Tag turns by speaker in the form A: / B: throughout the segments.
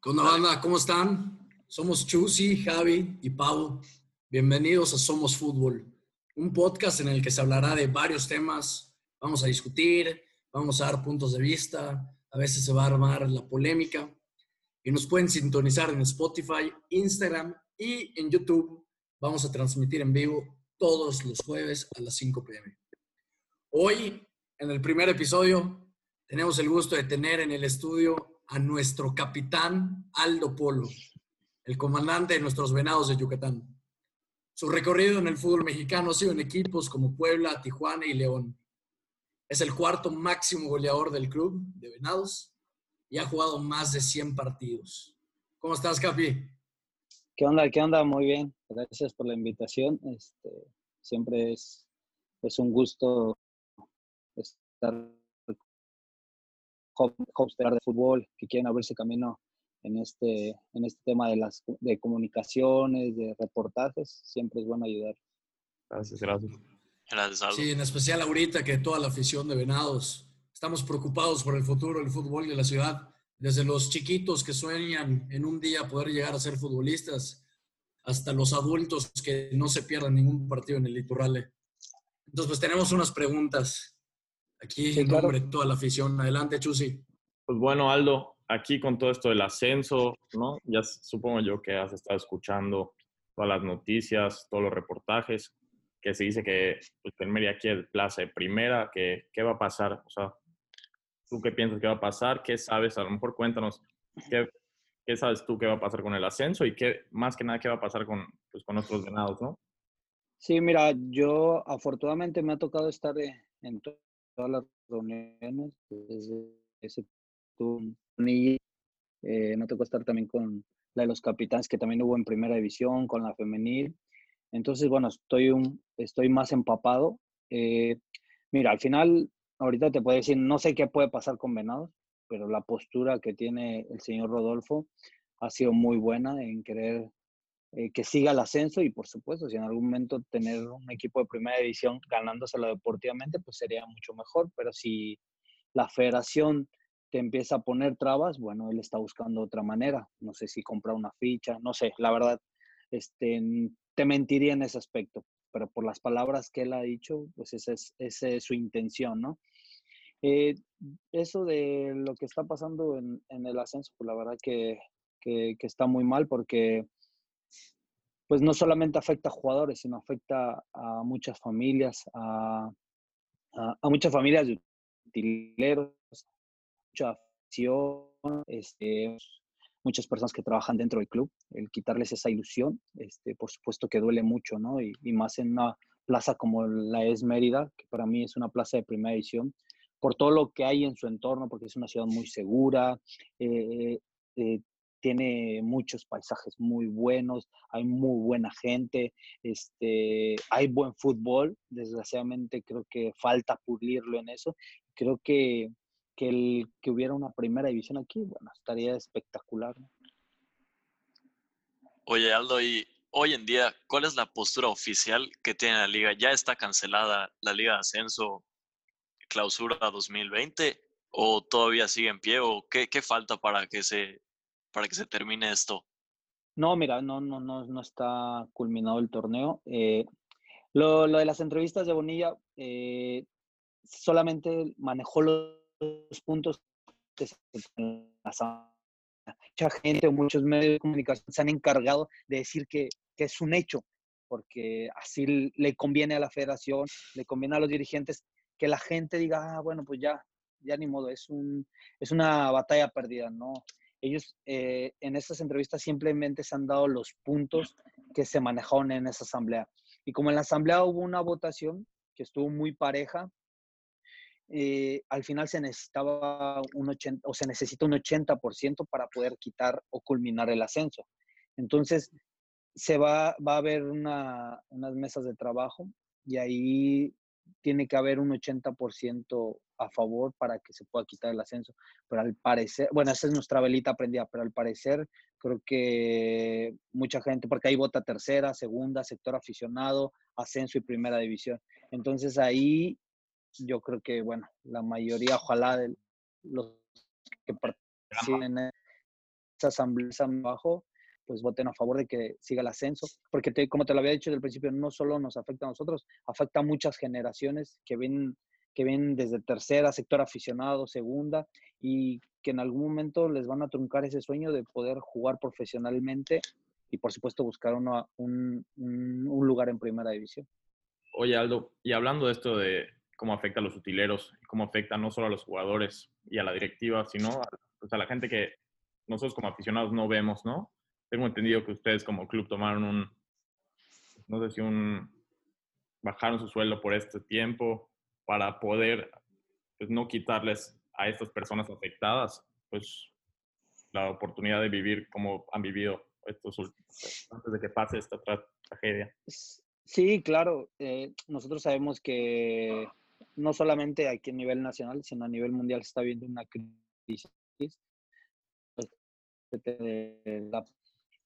A: ¿Qué onda, banda? ¿Cómo están? Somos Chusi, Javi y Pau. Bienvenidos a Somos Fútbol, un podcast en el que se hablará de varios temas. Vamos a discutir, vamos a dar puntos de vista, a veces se va a armar la polémica. Y nos pueden sintonizar en Spotify, Instagram y en YouTube. Vamos a transmitir en vivo todos los jueves a las 5 pm. Hoy, en el primer episodio, tenemos el gusto de tener en el estudio a nuestro capitán Aldo Polo, el comandante de nuestros venados de Yucatán. Su recorrido en el fútbol mexicano ha sido en equipos como Puebla, Tijuana y León. Es el cuarto máximo goleador del club de Venados y ha jugado más de 100 partidos. ¿Cómo estás, Capi?
B: ¿Qué onda? ¿Qué onda? Muy bien. Gracias por la invitación. Este, siempre es, es un gusto estar hostear de fútbol que quieren abrirse camino en este, en este tema de las de comunicaciones, de reportajes. Siempre es bueno ayudar.
C: Gracias, gracias.
D: Gracias,
A: Sí, en especial ahorita que toda la afición de Venados estamos preocupados por el futuro del fútbol de la ciudad. Desde los chiquitos que sueñan en un día poder llegar a ser futbolistas, hasta los adultos que no se pierdan ningún partido en el Liturrale. Entonces, pues tenemos unas preguntas. Aquí
B: Sí,
A: en
B: claro.
A: nombre de toda la afición. Adelante, Chusi.
C: Pues bueno, Aldo, aquí con todo esto del ascenso, ¿no? Ya supongo yo que has estado escuchando todas las noticias, todos los reportajes, que se dice que pues, el Mérida quiere plaza de primera, que qué va a pasar, o sea, ¿tú qué piensas que va a pasar? ¿Qué sabes? A lo mejor cuéntanos, ¿qué, qué sabes tú que va a pasar con el ascenso y qué, más que nada, qué va a pasar con, pues, con otros venados, ¿no?
B: Sí, mira, yo afortunadamente me ha tocado estar eh, en to- todas las reuniones. Desde ese turno, eh, me tocó estar también con la de los capitanes que también hubo en primera división, con la femenil. Entonces, bueno, estoy, un, estoy más empapado. Eh, mira, al final, ahorita te puedo decir, no sé qué puede pasar con Venados, pero la postura que tiene el señor Rodolfo ha sido muy buena en querer eh, que siga el ascenso y por supuesto, si en algún momento tener un equipo de primera división ganándoselo deportivamente, pues sería mucho mejor, pero si la federación te empieza a poner trabas, bueno, él está buscando otra manera, no sé si comprar una ficha, no sé, la verdad, este, te mentiría en ese aspecto, pero por las palabras que él ha dicho, pues esa es, su intención, ¿no? Eh, eso de lo que está pasando en, el ascenso, pues la verdad que, que está muy mal porque pues no solamente afecta a jugadores, sino afecta a muchas familias, a, muchas familias de utileros, mucha afición, este, muchas personas que trabajan dentro del club, el quitarles esa ilusión, este, por supuesto que duele mucho, ¿no? Y, más en una plaza como la es Mérida, que para mí es una plaza de primera edición, por todo lo que hay en su entorno, porque es una ciudad muy segura, eh, eh, tiene muchos paisajes muy buenos, hay muy buena gente, este, hay buen fútbol, desgraciadamente creo que falta pulirlo en eso. Creo que, que, el, que hubiera una primera división aquí, bueno, estaría espectacular.
D: Oye, Aldo, y hoy en día, ¿cuál es la postura oficial que tiene la liga? ¿Ya está cancelada la Liga de Ascenso Clausura 2020 o todavía sigue en pie o qué, qué falta para que se para que se termine esto?
B: No, mira, no, no, no, no está culminado el torneo. Eh, lo, lo, de las entrevistas de Bonilla eh, solamente manejó los, puntos que se mucha gente o muchos medios de comunicación se han encargado de decir que, que, es un hecho, porque así le conviene a la federación, le conviene a los dirigentes que la gente diga, ah, bueno, pues ya, ya ni modo, es, un, es una batalla perdida, ¿no? Ellos eh, en estas entrevistas simplemente se han dado los puntos que se manejaron en esa asamblea. Y como en la asamblea hubo una votación que estuvo muy pareja, eh, al final se necesitaba un 80 o se necesita un 80% para poder quitar o culminar el ascenso. Entonces, se va, va a haber una, unas mesas de trabajo y ahí tiene que haber un 80% a favor para que se pueda quitar el ascenso. Pero al parecer, bueno, esa es nuestra velita prendida, pero al parecer creo que mucha gente, porque ahí vota tercera, segunda, sector aficionado, ascenso y primera división. Entonces ahí yo creo que, bueno, la mayoría, ojalá de los que participen asamblea abajo, pues voten a favor de que siga el ascenso, porque como te lo había dicho desde el principio, no solo nos afecta a nosotros, afecta a muchas generaciones que ven que ven desde tercera, sector aficionado, segunda, y que en algún momento les van a truncar ese sueño de poder jugar profesionalmente y por supuesto buscar uno, un, un, lugar en primera división.
C: Oye Aldo, y hablando de esto de cómo afecta a los utileros, cómo afecta no solo a los jugadores y a la directiva, sino a, pues, a la gente que nosotros como aficionados no vemos, ¿no? Tengo entendido que ustedes como club tomaron un, no sé si un, bajaron su sueldo por este tiempo para poder pues, no quitarles a estas personas afectadas pues la oportunidad de vivir como han vivido estos últimos, antes de que pase esta tragedia.
B: Sí, claro. Eh, nosotros sabemos que no solamente aquí a nivel nacional, sino a nivel mundial se está viendo una crisis.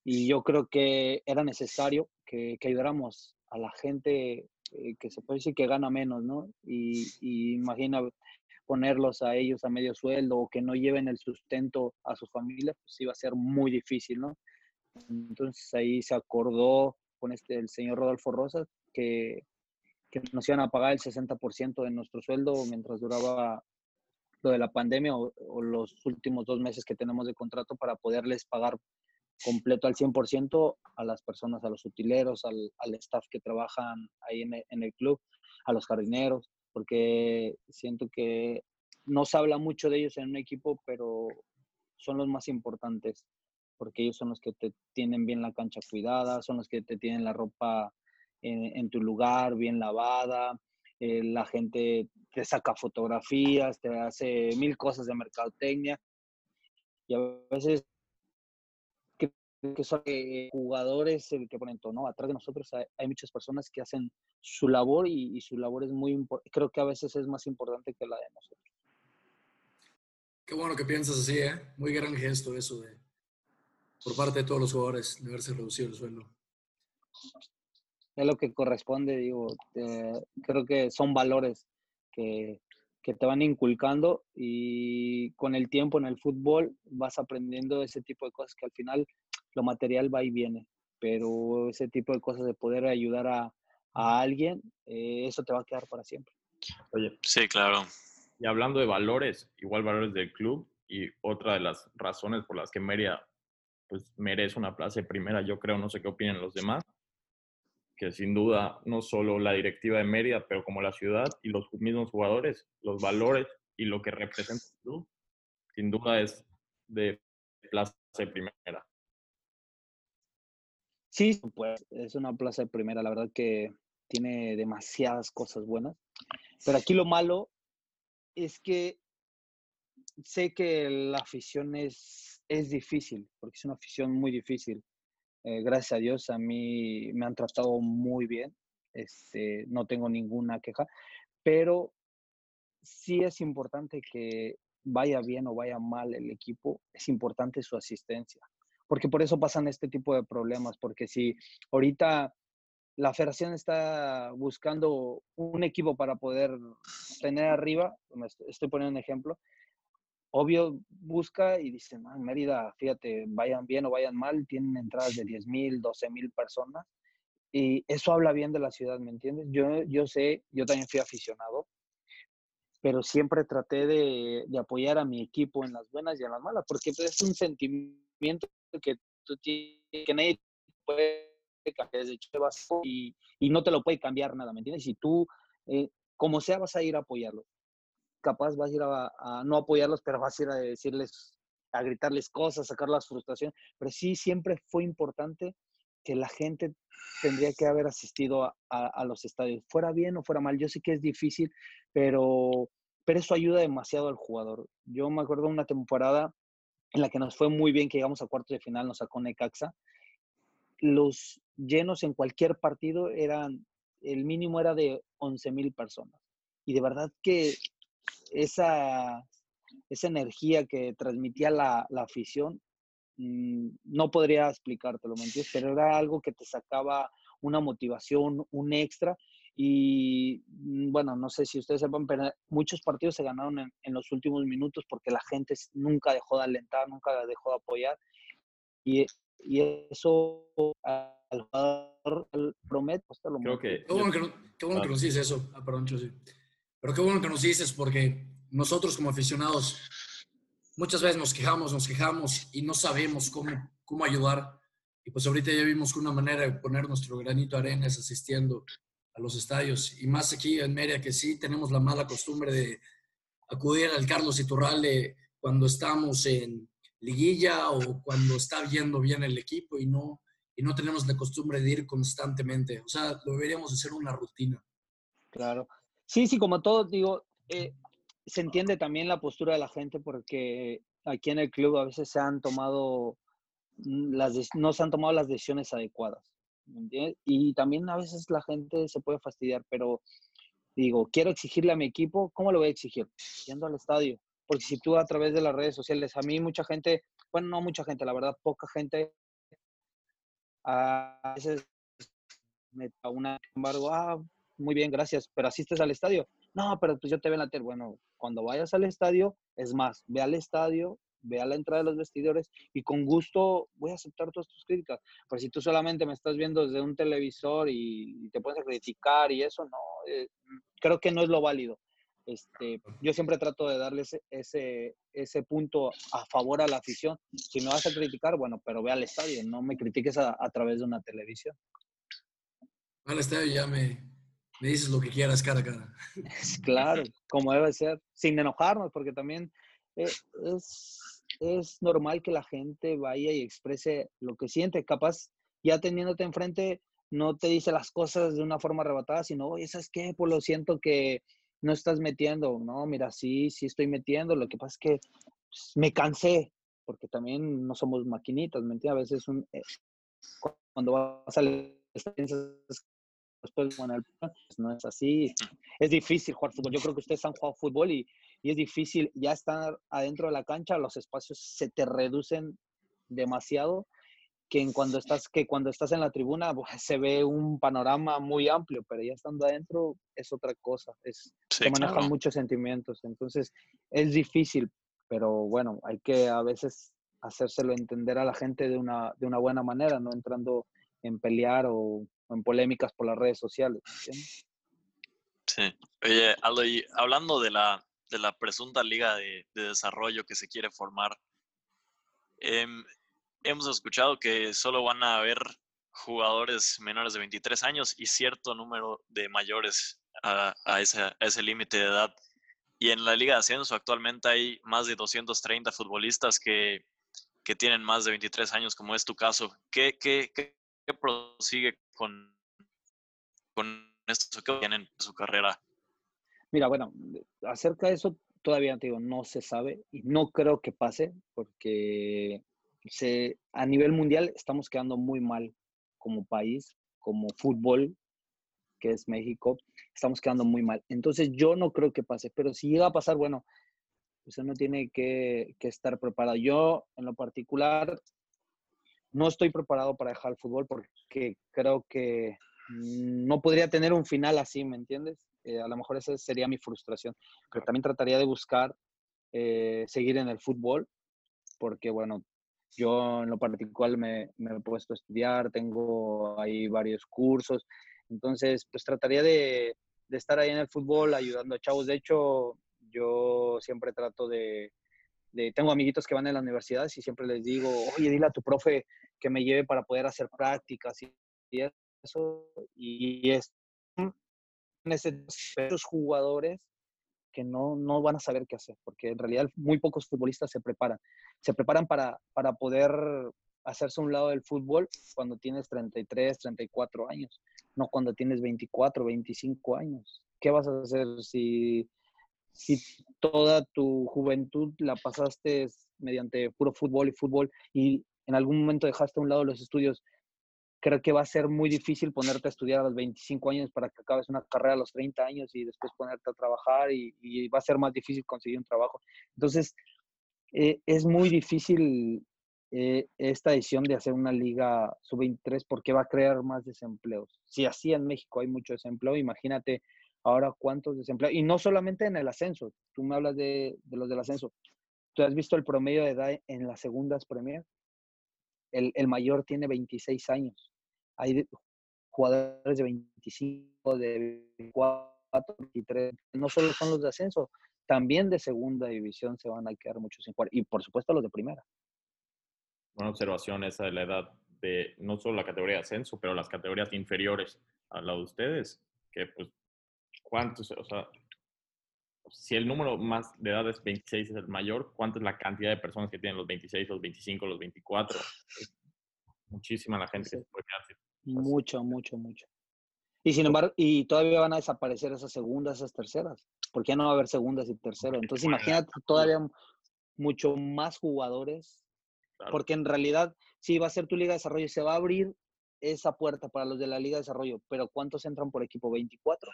B: Y yo creo que era necesario que, que ayudáramos a la gente eh, que se puede decir que gana menos, ¿no? Y, imagina ponerlos a ellos a medio sueldo o que no lleven el sustento a sus familias, pues iba a ser muy difícil, ¿no? Entonces ahí se acordó con este, el señor Rodolfo Rosas que, que nos iban a pagar el 60% de nuestro sueldo mientras duraba lo de la pandemia o, los últimos dos meses que tenemos de contrato para poderles pagar completo al 100% a las personas, a los utileros, al, al staff que trabajan ahí en el, en el, club, a los jardineros, porque siento que no se habla mucho de ellos en un equipo, pero son los más importantes, porque ellos son los que te tienen bien la cancha cuidada, son los que te tienen la ropa en, en tu lugar bien lavada, eh, la gente te saca fotografías, te hace mil cosas de mercadotecnia, y a veces que son eh, jugadores el que ponen todo, ¿no? Atrás de nosotros hay, muchas personas que hacen su labor y, su labor es muy importante. Creo que a veces es más importante que la de nosotros.
A: Qué bueno que piensas así, ¿eh? Muy gran gesto eso de, por parte de todos los jugadores, de haberse reducido el sueldo.
B: Es lo que corresponde, digo. creo que son valores que, que te van inculcando y con el tiempo en el fútbol vas aprendiendo ese tipo de cosas que al final lo material va y viene, pero ese tipo de cosas de poder ayudar a, a alguien, eh, eso te va a quedar para siempre.
C: Oye,
D: sí, claro.
C: Y hablando de valores, igual valores del club y otra de las razones por las que Mérida pues merece una plaza de primera, yo creo, no sé qué opinan los demás, que sin duda no solo la directiva de Mérida, pero como la ciudad y los mismos jugadores, los valores y lo que representa el club, sin duda es de plaza de primera.
B: Sí, pues es una plaza de primera, la verdad que tiene demasiadas cosas buenas. Pero aquí lo malo es que sé que la afición es, es difícil, porque es una afición muy difícil. Eh, gracias a Dios a mí me han tratado muy bien, este, no tengo ninguna queja, pero sí es importante que vaya bien o vaya mal el equipo, es importante su asistencia porque por eso pasan este tipo de problemas, porque si ahorita la federación está buscando un equipo para poder tener arriba, estoy poniendo un ejemplo, obvio busca y dice, no, Mérida, fíjate, vayan bien o vayan mal, tienen entradas de 10 mil, 12 mil personas, y eso habla bien de la ciudad, ¿me entiendes? Yo, yo sé, yo también fui aficionado, pero siempre traté de, de apoyar a mi equipo en las buenas y en las malas, porque es un sentimiento que tú tienes, que nadie puede cambiar desde y, y no te lo puede cambiar nada, ¿me entiendes? Si tú, eh, como sea, vas a ir a apoyarlos. Capaz vas a ir a, no apoyarlos, pero vas a ir a decirles, a gritarles cosas, sacar las frustraciones. Pero sí, siempre fue importante que la gente tendría que haber asistido a, a, los estadios, fuera bien o fuera mal. Yo sé que es difícil, pero, pero eso ayuda demasiado al jugador. Yo me acuerdo una temporada en la que nos fue muy bien, que llegamos a cuartos de final, nos sacó Necaxa. Los llenos en cualquier partido eran, el mínimo era de 11 mil personas. Y de verdad que esa, esa energía que transmitía la, la afición, mm, no podría explicártelo, ¿me entiendes? Pero era algo que te sacaba una motivación, un extra, y mm, bueno, no sé si ustedes sepan, pero muchos partidos se ganaron en, los últimos minutos porque la gente nunca dejó de alentar, nunca dejó de apoyar. y, y eso al jugador promete, pues, lo
C: Creo que,
A: Qué bueno que, no- qué bueno que nos dices eso. Ah, perdón. Pero qué bueno que nos dices porque nosotros como aficionados muchas veces nos quejamos, nos quejamos y no sabemos cómo, cómo ayudar. Y pues ahorita ya vimos que una manera de poner nuestro granito de arena es asistiendo a los estadios. Y más aquí en Mérida que sí tenemos la mala costumbre de acudir al Carlos Iturralde cuando estamos en liguilla o cuando está yendo bien el equipo y no, y no tenemos la costumbre de ir constantemente. O sea, lo deberíamos hacer una rutina.
B: Claro. Sí, sí, como todo, digo, eh, se entiende también la postura de la gente porque aquí en el club a veces se han tomado mm, las no se han tomado las decisiones adecuadas. Y también a veces la gente se puede fastidiar, pero digo, quiero exigirle a mi equipo, ¿cómo lo voy a exigir? Yendo al estadio. Porque si tú a través de las redes sociales, a mí mucha gente, bueno, no mucha gente, la verdad, poca gente, a veces me una embargo, ah, muy bien, gracias, pero asistes al estadio. No, pero pues yo te veo en la tele. Bueno, cuando vayas al estadio, es más, ve al estadio, ve a la entrada de los vestidores y con gusto voy a aceptar todas tus críticas. Pero si tú solamente me estás viendo desde un televisor y, y te a criticar y eso, no, eh, creo que no es lo válido. Este, yo siempre trato de darle ese, ese, ese punto a favor a la afición. Si me vas a criticar, bueno, pero ve al estadio, no me critiques a, a través de una televisión.
A: Al estadio ya me, me dices lo que quieras cara a cara.
B: Claro, como debe ser, sin enojarnos, porque también eh, es, es normal que la gente vaya y exprese lo que siente. Capaz, ya teniéndote enfrente, no te dice las cosas de una forma arrebatada, sino, oye, ¿sabes qué? Pues lo siento que no estás metiendo. No, mira, sí, sí estoy metiendo. Lo que pasa es que pues, me cansé, porque también no somos maquinitas, ¿me? A veces un, eh, cuando vas estadio, piensas después, bueno, pues, no es así. Es difícil jugar fútbol. Yo creo que ustedes han jugado fútbol y, y es difícil ya estar adentro de la cancha, los espacios se te reducen demasiado que en cuando estás que cuando estás en la tribuna pues, se ve un panorama muy amplio, pero ya estando adentro es otra cosa, es
D: Sí,
B: se manejan
D: claro.
B: muchos sentimientos, entonces es difícil, pero bueno, hay que a veces hacérselo entender a la gente de una de una buena manera, no entrando en pelear o, o en polémicas por las redes sociales. ¿entiendes?
D: Sí. Oye, Aldo, y hablando de la, de la presunta liga de, de desarrollo que se quiere formar, em, hemos escuchado que solo van a haber jugadores menores de 23 años y cierto número de mayores a, a ese, ese límite de edad. Y en la Liga de Ascenso actualmente hay más de 230 futbolistas que, que tienen más de 23 años, como es tu caso. ¿Qué, qué, qué, qué prosigue con, con esto que tienen en su carrera?
B: Mira, bueno, acerca de eso todavía te digo, no se sabe y no creo que pase porque se, a nivel mundial estamos quedando muy mal como país, como fútbol, que es México, estamos quedando muy mal. Entonces yo no creo que pase, pero si llega a pasar, bueno, pues uno tiene que, que estar preparado. Yo, en lo particular, no estoy preparado para dejar el fútbol porque creo que no podría tener un final así, ¿me entiendes? Eh, a lo mejor esa sería mi frustración. Pero también trataría de buscar eh, seguir en el fútbol, porque bueno, yo en lo particular me, me he puesto a estudiar, tengo ahí varios cursos, entonces pues trataría de, de estar ahí en el fútbol ayudando a chavos. De hecho, yo siempre trato de, de, tengo amiguitos que van en la universidad y siempre les digo, oye, dile a tu profe que me lleve para poder hacer prácticas y eso. Y, es esos jugadores que no, no van a saber qué hacer, porque en realidad muy pocos futbolistas se preparan. Se preparan para, para poder hacerse un lado del fútbol cuando tienes 33, 34 años, no cuando tienes 24, 25 años. ¿Qué vas a hacer si, si toda tu juventud la pasaste mediante puro fútbol y fútbol y en algún momento dejaste a un lado los estudios? Creo que va a ser muy difícil ponerte a estudiar a los 25 años para que acabes una carrera a los 30 años y después ponerte a trabajar y, va a ser más difícil conseguir un trabajo. Entonces, eh, es muy difícil eh, esta decisión de hacer una liga sub-23 porque va a crear más desempleos. Si así en México hay mucho desempleo, imagínate ahora cuántos desempleos. Y no solamente en el ascenso, tú me hablas de, de los del ascenso. ¿Tú has visto el promedio de edad en las segundas Premier? el, el mayor tiene 26 años. Hay jugadores de 25, de 4, 23. No solo son los de ascenso, también de segunda división se van a quedar muchos sin jugar. Y por supuesto los de primera.
C: Buena observación esa de la edad de no solo la categoría de ascenso, pero las categorías inferiores a la de ustedes, que pues, ¿cuántos? O sea, si el número más de edad es 26 es el mayor, ¿cuánta es la cantidad de personas que tienen los 26, los 25, los 24? muchísima la gente que se puede quedar.
B: Mucho, mucho, mucho. Y sin embargo, y todavía van a desaparecer esas segundas, esas terceras, porque ya no va a haber segundas y terceras. Entonces, imagínate todavía mucho más jugadores, porque en realidad, si va a ser tu liga de desarrollo, se va a abrir esa puerta para los de la liga de desarrollo, pero ¿cuántos entran por equipo? 24.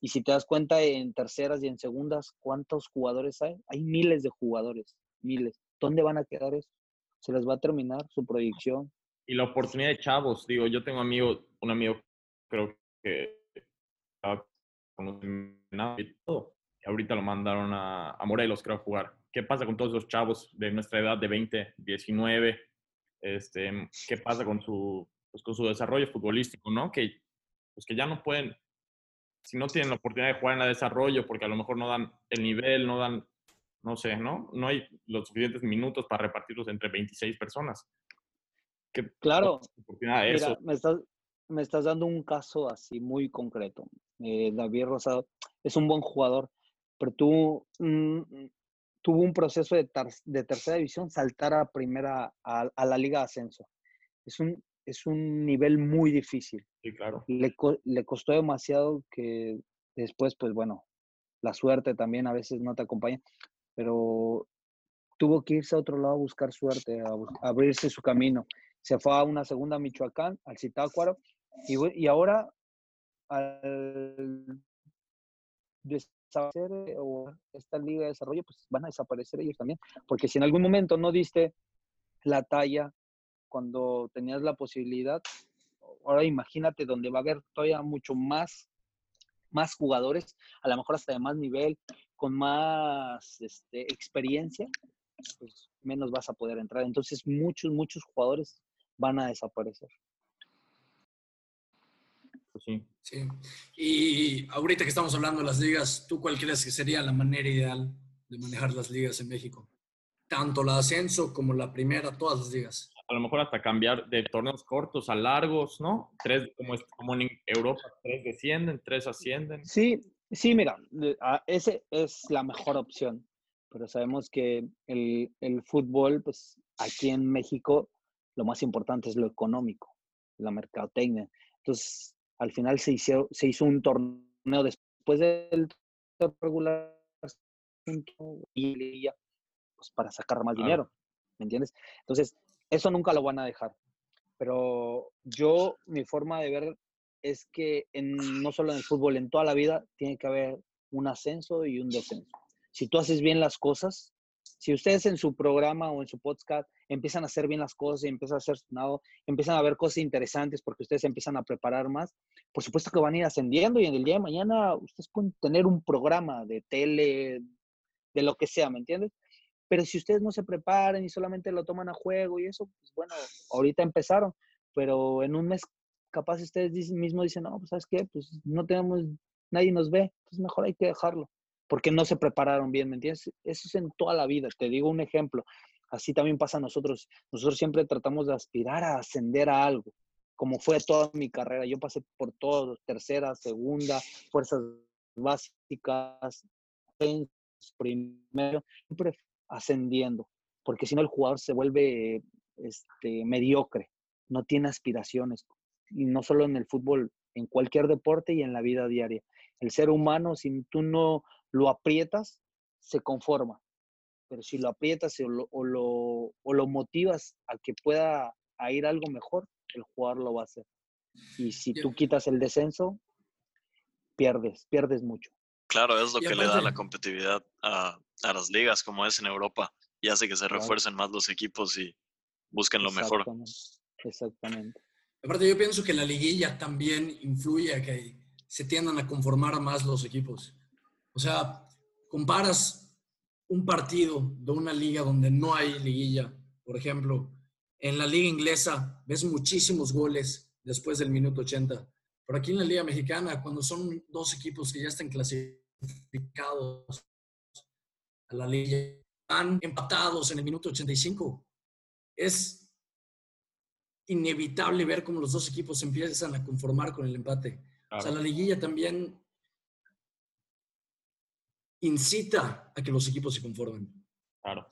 B: Y si te das cuenta en terceras y en segundas, ¿cuántos jugadores hay? Hay miles de jugadores, miles. ¿Dónde van a quedar eso? Se les va a terminar su proyección.
C: Y la oportunidad de chavos, digo, yo tengo amigo, un amigo, creo que y todo. Y ahorita lo mandaron a, a, Morelos, creo, a jugar. ¿Qué pasa con todos los chavos de nuestra edad, de 20, 19? Este, ¿Qué pasa con su, pues, con su desarrollo futbolístico, no? Que, pues, que ya no pueden, si no tienen la oportunidad de jugar en la desarrollo, porque a lo mejor no dan el nivel, no dan, no sé, ¿no? No hay los suficientes minutos para repartirlos entre 26 personas.
B: ¿Qué, claro. Mira, eso? Me estás, me estás dando un caso así muy concreto. Eh, David Rosado es un buen jugador, pero tú, mm, tuvo un proceso de, de, tercera división saltar a primera, a, a, la Liga de Ascenso. Es un, es un nivel muy difícil.
C: Sí, claro.
B: Le, le costó demasiado que después, pues bueno, la suerte también a veces no te acompaña, pero tuvo que irse a otro lado a buscar suerte, a, a abrirse su camino. Se fue a una segunda Michoacán, al Zitácuaro, y, y ahora, al desaparecer eh, o esta liga de desarrollo, pues van a desaparecer ellos también. Porque si en algún momento no diste la talla cuando tenías la posibilidad, ahora imagínate donde va a haber todavía mucho más, más jugadores, a lo mejor hasta de más nivel, con más este, experiencia, pues menos vas a poder entrar. Entonces muchos, muchos jugadores van a desaparecer.
C: Pues sí.
A: Sí. Y ahorita que estamos hablando de las ligas, ¿tú cuál crees que sería la manera ideal de manejar las ligas en México? Tanto la ascenso como la primera, todas las ligas.
C: A lo mejor hasta cambiar de torneos cortos a largos, ¿no? Tres, como, como en Europa, tres descienden, tres ascienden.
B: Sí, sí, mira, esa es la mejor opción. Pero sabemos que el, el fútbol, pues aquí en México, lo más importante es lo económico, la mercadotecnia. Entonces, al final se hizo, se hizo un torneo después del regular y pues para sacar más dinero, ¿me entiendes? Entonces, eso nunca lo van a dejar. Pero yo, mi forma de ver es que en, no solo en el fútbol, en toda la vida tiene que haber un ascenso y un descenso. Si tú haces bien las cosas, si ustedes en su programa o en su podcast empiezan a hacer bien las cosas y empiezan a hacer sonado, empiezan a ver cosas interesantes porque ustedes empiezan a preparar más, por supuesto que van a ir ascendiendo y en el día de mañana ustedes pueden tener un programa de tele, de lo que sea, ¿me entiendes? Pero si ustedes no se preparan y solamente lo toman a juego y eso, pues bueno, ahorita empezaron, pero en un mes capaz ustedes mismos dicen, no, pues sabes qué, pues no tenemos, nadie nos ve, pues mejor hay que dejarlo porque no se prepararon bien, ¿me entiendes? Eso es en toda la vida. Te digo un ejemplo. Así también pasa a nosotros. Nosotros siempre tratamos de aspirar a ascender a algo, como fue toda mi carrera. Yo pasé por todo, tercera, segunda, fuerzas básicas, primero, siempre ascendiendo, porque si no el jugador se vuelve este, mediocre, no tiene aspiraciones, y no solo en el fútbol, en cualquier deporte y en la vida diaria. El ser humano, si tú no lo aprietas, se conforma. Pero si lo aprietas o lo, o lo, motivas a que pueda ir algo mejor, el jugador lo va a hacer. Y si tú quitas el descenso, pierdes, pierdes mucho.
D: Claro, es lo que le da la competitividad a, a, las ligas, como es en Europa, y hace que se refuercen más los equipos y busquen lo mejor.
B: Exactamente.
A: Aparte, yo pienso que la liguilla también influye a que se tiendan a conformar más los equipos. O sea, comparas un partido de una liga donde no hay liguilla, por ejemplo, en la liga inglesa ves muchísimos goles después del minuto 80. Pero aquí en la liga mexicana, cuando son dos equipos que ya están clasificados a la liga, van empatados en el minuto 85, es inevitable ver cómo los dos equipos empiezan a conformar con el empate. O sea, la liguilla también incita a que los equipos se conformen.
C: Claro.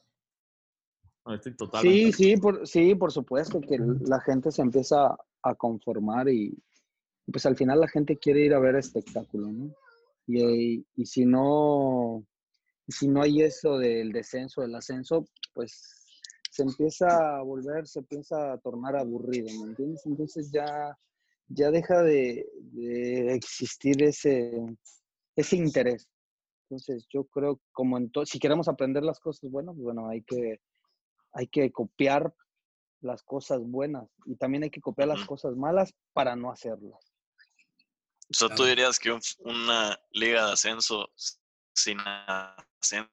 B: sí, sí por, sí, por supuesto, que la gente se empieza a conformar y pues al final la gente quiere ir a ver espectáculo, ¿no? Y, y si no, si no hay eso del descenso, del ascenso, pues se empieza a volver, se empieza a tornar aburrido, ¿me entiendes? Entonces ya, ya deja de, de existir ese, ese interés. Entonces, yo creo como en si queremos aprender las cosas buenas, bueno, hay que, hay que copiar las cosas buenas y también hay que copiar las cosas malas para no hacerlas.
D: O sea, tú dirías que una liga de ascenso sin ascenso.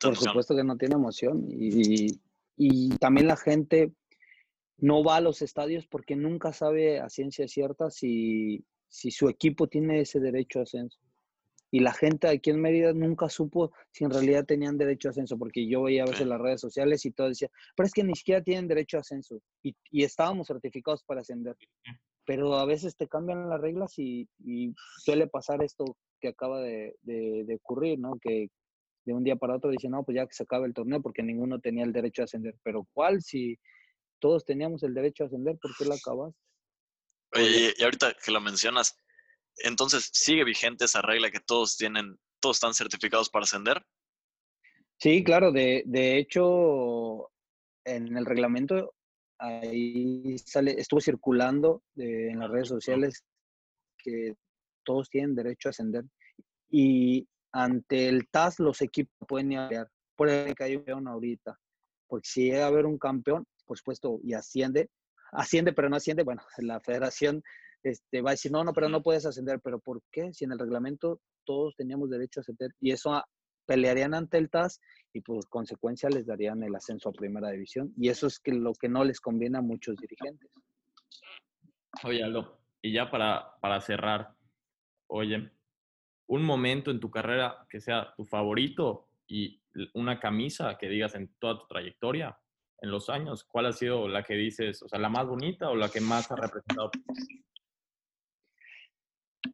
B: Por supuesto que no tiene emoción y, y también la gente no va a los estadios porque nunca sabe a ciencia cierta si, si su equipo tiene ese derecho a ascenso. Y la gente aquí en Mérida nunca supo si en realidad tenían derecho a ascenso, porque yo veía a veces las redes sociales y todo decía, pero es que ni siquiera tienen derecho a ascenso. Y, y estábamos certificados para ascender. Pero a veces te cambian las reglas y, y suele pasar esto que acaba de, de, de, ocurrir, ¿no? Que de un día para otro dicen, no, pues ya que se acaba el torneo porque ninguno tenía el derecho a ascender. Pero ¿cuál? Si todos teníamos el derecho a ascender, ¿por qué lo acabaste?
D: Oye, y ahorita que lo mencionas, entonces, ¿sigue vigente esa regla que todos tienen, todos están certificados para ascender?
B: Sí, claro. De, de hecho, en el reglamento ahí sale, estuvo circulando en las redes sociales que todos tienen derecho a ascender. Y ante el TAS los equipos pueden ir a Por ejemplo, que hay un campeón ahorita. Porque si llega a haber un campeón, por supuesto, y asciende, asciende pero no asciende, bueno, la federación este, va a decir, no, no, pero no puedes ascender. ¿Pero por qué? Si en el reglamento todos teníamos derecho a ascender. Y eso pelearían ante el TAS y por consecuencia les darían el ascenso a primera división. Y eso es que lo que no les conviene a muchos dirigentes.
C: Oye, Aldo, y ya para, para cerrar, oye, un momento en tu carrera que sea tu favorito y una camisa que digas en toda tu trayectoria, en los años, ¿cuál ha sido la que dices, o sea, la más bonita o la que más ha representado?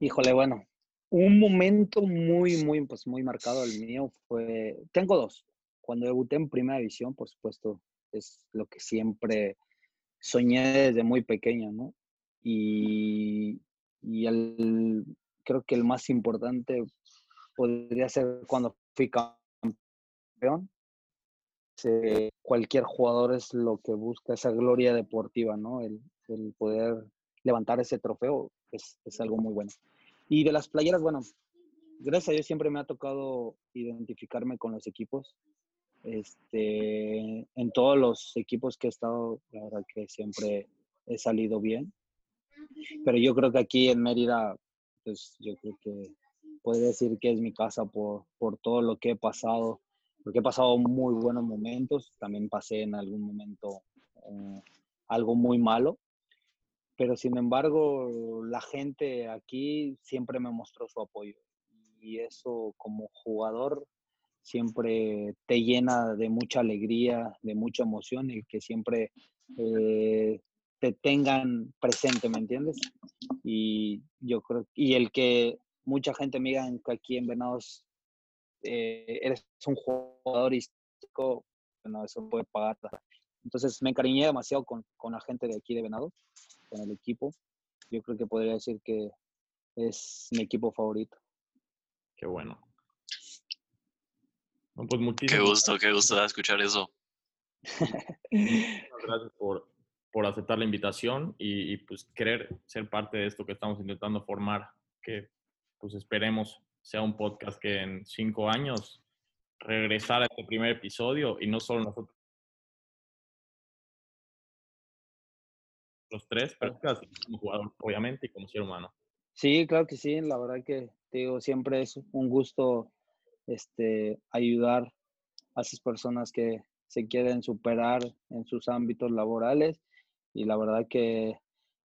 B: Híjole, bueno, un momento muy, muy, pues muy marcado el mío fue, tengo dos. Cuando debuté en Primera División, por supuesto, es lo que siempre soñé desde muy pequeño, ¿no? Y, y el, creo que el más importante podría ser cuando fui campeón. Cualquier jugador es lo que busca, esa gloria deportiva, ¿no? El, el poder levantar ese trofeo es, es, algo muy bueno. Y de las playeras, bueno, gracias a Dios siempre me ha tocado identificarme con los equipos. Este, en todos los equipos que he estado, la verdad que siempre he salido bien. Pero yo creo que aquí en Mérida, pues yo creo que puedo decir que es mi casa por, por todo lo que he pasado, porque he pasado muy buenos momentos, también pasé en algún momento eh, algo muy malo, pero sin embargo la gente aquí siempre me mostró su apoyo y eso como jugador siempre te llena de mucha alegría, de mucha emoción y que siempre eh, te tengan presente, ¿me entiendes? Y yo creo, y el que mucha gente me diga que aquí en Venados eh, eres un jugador histórico, bueno, eso puede pagar. Entonces me encariñé demasiado con, con la gente de aquí de Venados con el equipo. Yo creo que podría decir que es mi equipo favorito.
C: Qué bueno. pues
D: qué gusto, qué gusto escuchar eso.
C: gracias por, por, aceptar la invitación y, pues querer ser parte de esto que estamos intentando formar, que pues esperemos sea un podcast que en cinco años regresar a este primer episodio y no solo nosotros los tres, pero como jugador, obviamente, y como ser humano.
B: Sí, claro que sí, la verdad que te digo, siempre es un gusto este, ayudar a esas personas que se quieren superar en sus ámbitos laborales y la verdad que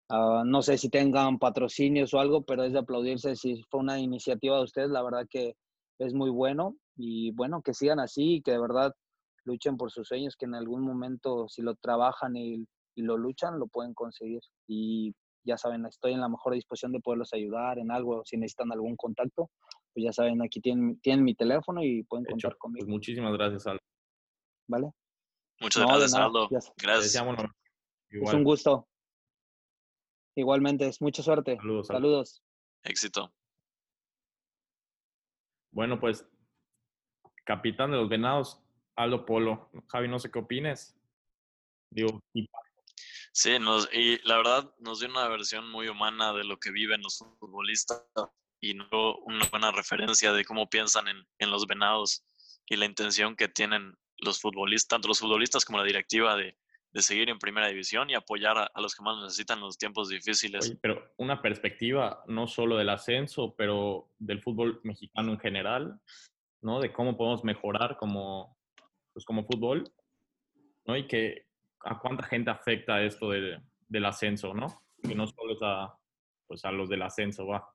B: ah, no sé si tengan patrocinios o algo, pero es de aplaudirse si fue una iniciativa de ustedes, la verdad que es muy bueno y bueno, que sigan así y que de verdad luchen por sus sueños, que en algún momento si lo trabajan y, y lo luchan, lo pueden conseguir. Y ya saben, estoy en la mejor disposición de poderlos ayudar en algo, si necesitan algún contacto, pues ya saben, aquí tienen, tienen mi teléfono y pueden contar
C: Pues
B: conmigo.
C: muchísimas gracias, Aldo.
B: ¿Vale?
D: Muchas
B: No,
D: gracias,
B: nada,
D: Aldo. Gracias.
B: Es un gusto. Igualmente, es mucha suerte.
C: Saludos.
B: Saludos.
D: Éxito.
C: Bueno, pues, capitán de los venados, Aldo Polo. Javi, no sé qué opines. Digo, y
D: Sí, nos, y la verdad nos dio una versión muy humana de lo que viven los futbolistas y no una buena referencia de cómo piensan en, en los venados y la intención que tienen los futbolistas, tanto los futbolistas como la directiva de, de seguir en primera división y apoyar a, a los que más necesitan en los tiempos difíciles.
C: Oye, pero una perspectiva no solo del ascenso, pero del fútbol mexicano en general, ¿no? De cómo podemos mejorar como, pues como fútbol, ¿no? Y que a cuánta gente afecta esto de- del ascenso, ¿no? Que no solo es a, pues a los del ascenso, va.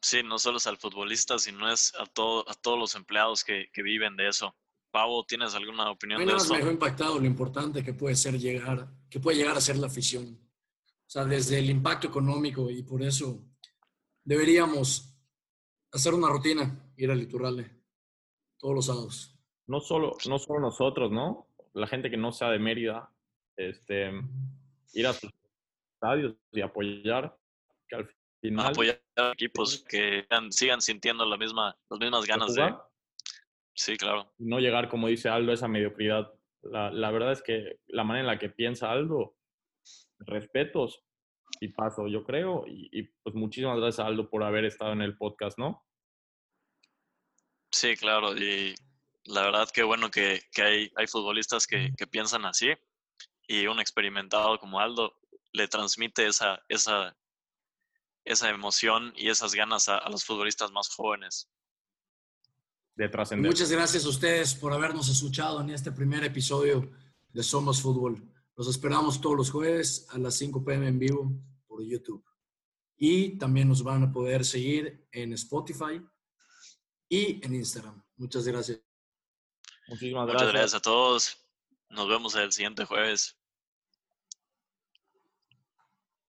D: Sí, no solo es al futbolista, sino es a, todo, a todos los empleados que, que viven de eso. Pavo, ¿tienes alguna opinión de esto?
A: me dejó impactado lo importante que puede ser llegar, que puede llegar a ser la afición. O sea, desde el impacto económico y por eso deberíamos hacer una rutina, ir al Liturale todos los sábados.
C: No solo, no solo nosotros, ¿no? La gente que no sea de Mérida, este, ir a sus estadios y apoyar, que al final...
D: Apoyar a equipos que sigan- sigan sintiendo la misma, las mismas ganas de... Sí, claro.
C: no llegar, como dice Aldo, a esa mediocridad. La, la verdad es que la manera en la que piensa Aldo, respetos y paso, yo creo. Y, y, pues muchísimas gracias, Aldo, por haber estado en el podcast, ¿no?
D: Sí, claro. Y la verdad que bueno que, que hay, hay futbolistas que, que piensan así y un experimentado como Aldo le transmite esa, esa, esa emoción y esas ganas a, a los futbolistas más jóvenes.
C: De
A: Y
C: trascender.
A: muchas gracias a ustedes por habernos escuchado en este primer episodio de Somos Fútbol. Los esperamos todos los jueves a las 5 pm en vivo por YouTube. Y también nos van a poder seguir en Spotify y en Instagram. Muchas gracias.
C: Muchísimas
D: Muchas gracias a todos. Nos vemos el siguiente jueves.